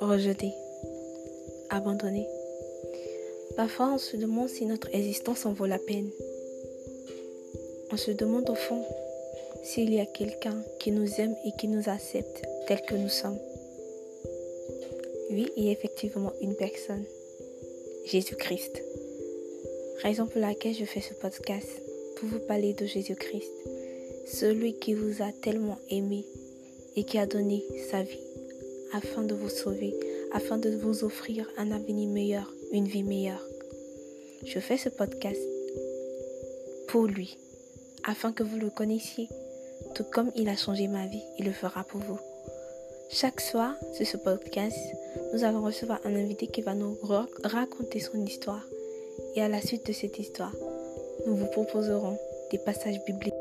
rejeté, abandonné. Parfois, on se demande si notre existence en vaut la peine. On se demande au fond s'il y a quelqu'un qui nous aime et qui nous accepte tel que nous sommes. Oui, il effectivement une personne, Jésus-Christ. Raison pour laquelle je fais ce podcast, pour vous parler de Jésus-Christ, celui qui vous a tellement aimé et qui a donné sa vie afin de vous sauver, afin de vous offrir un avenir meilleur, une vie meilleure. Je fais ce podcast pour lui, afin que vous le connaissiez. Tout comme il a changé ma vie, il le fera pour vous. Chaque soir, sur ce podcast, nous allons recevoir un invité qui va nous raconter son histoire. Et à la suite de cette histoire, nous vous proposerons des passages bibliques.